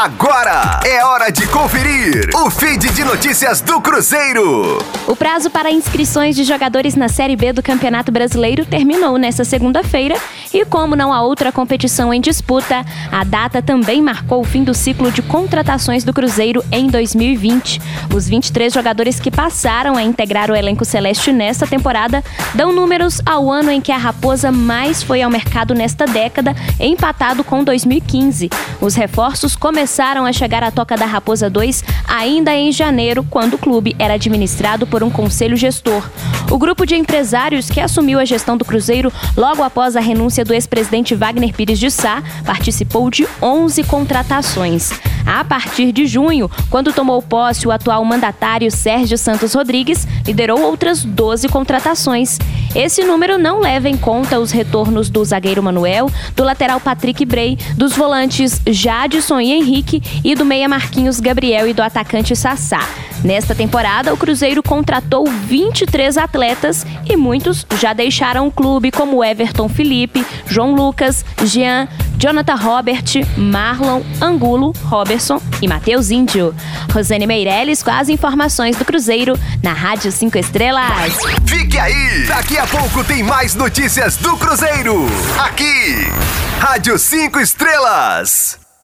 Agora é hora de conferir o feed de notícias do Cruzeiro. O prazo para inscrições de jogadores na Série B do Campeonato Brasileiro terminou nesta segunda-feira e, como não há outra competição em disputa, a data também marcou o fim do ciclo de contratações do Cruzeiro em 2020. Os 23 jogadores que passaram a integrar o elenco celeste nesta temporada dão números ao ano em que a Raposa mais foi ao mercado nesta década, empatado com 2015. Os reforços começaram a chegar à Toca da Raposa 2 ainda em janeiro, quando o clube era administrado por um conselho gestor. O grupo de empresários que assumiu a gestão do Cruzeiro logo após a renúncia do ex-presidente Wagner Pires de Sá participou de 11 contratações. A partir de junho, quando tomou posse o atual mandatário Sérgio Santos Rodrigues, liderou outras 12 contratações. Esse número não leva em conta os retornos do zagueiro Manuel, do lateral Patrick Bray, dos volantes Jadson e Henrique e do meia Marquinhos Gabriel e do atacante Sassá. Nesta temporada, o Cruzeiro contratou 23 atletas e muitos já deixaram o clube, como Everton Felipe, João Lucas, Jean, Jonathan Robert, Marlon, Angulo, Robertson e Matheus Índio. Rosane Meirelles com as informações do Cruzeiro na Rádio 5 Estrelas. Fique aí! Daqui a pouco tem mais notícias do Cruzeiro. Aqui, Rádio 5 Estrelas.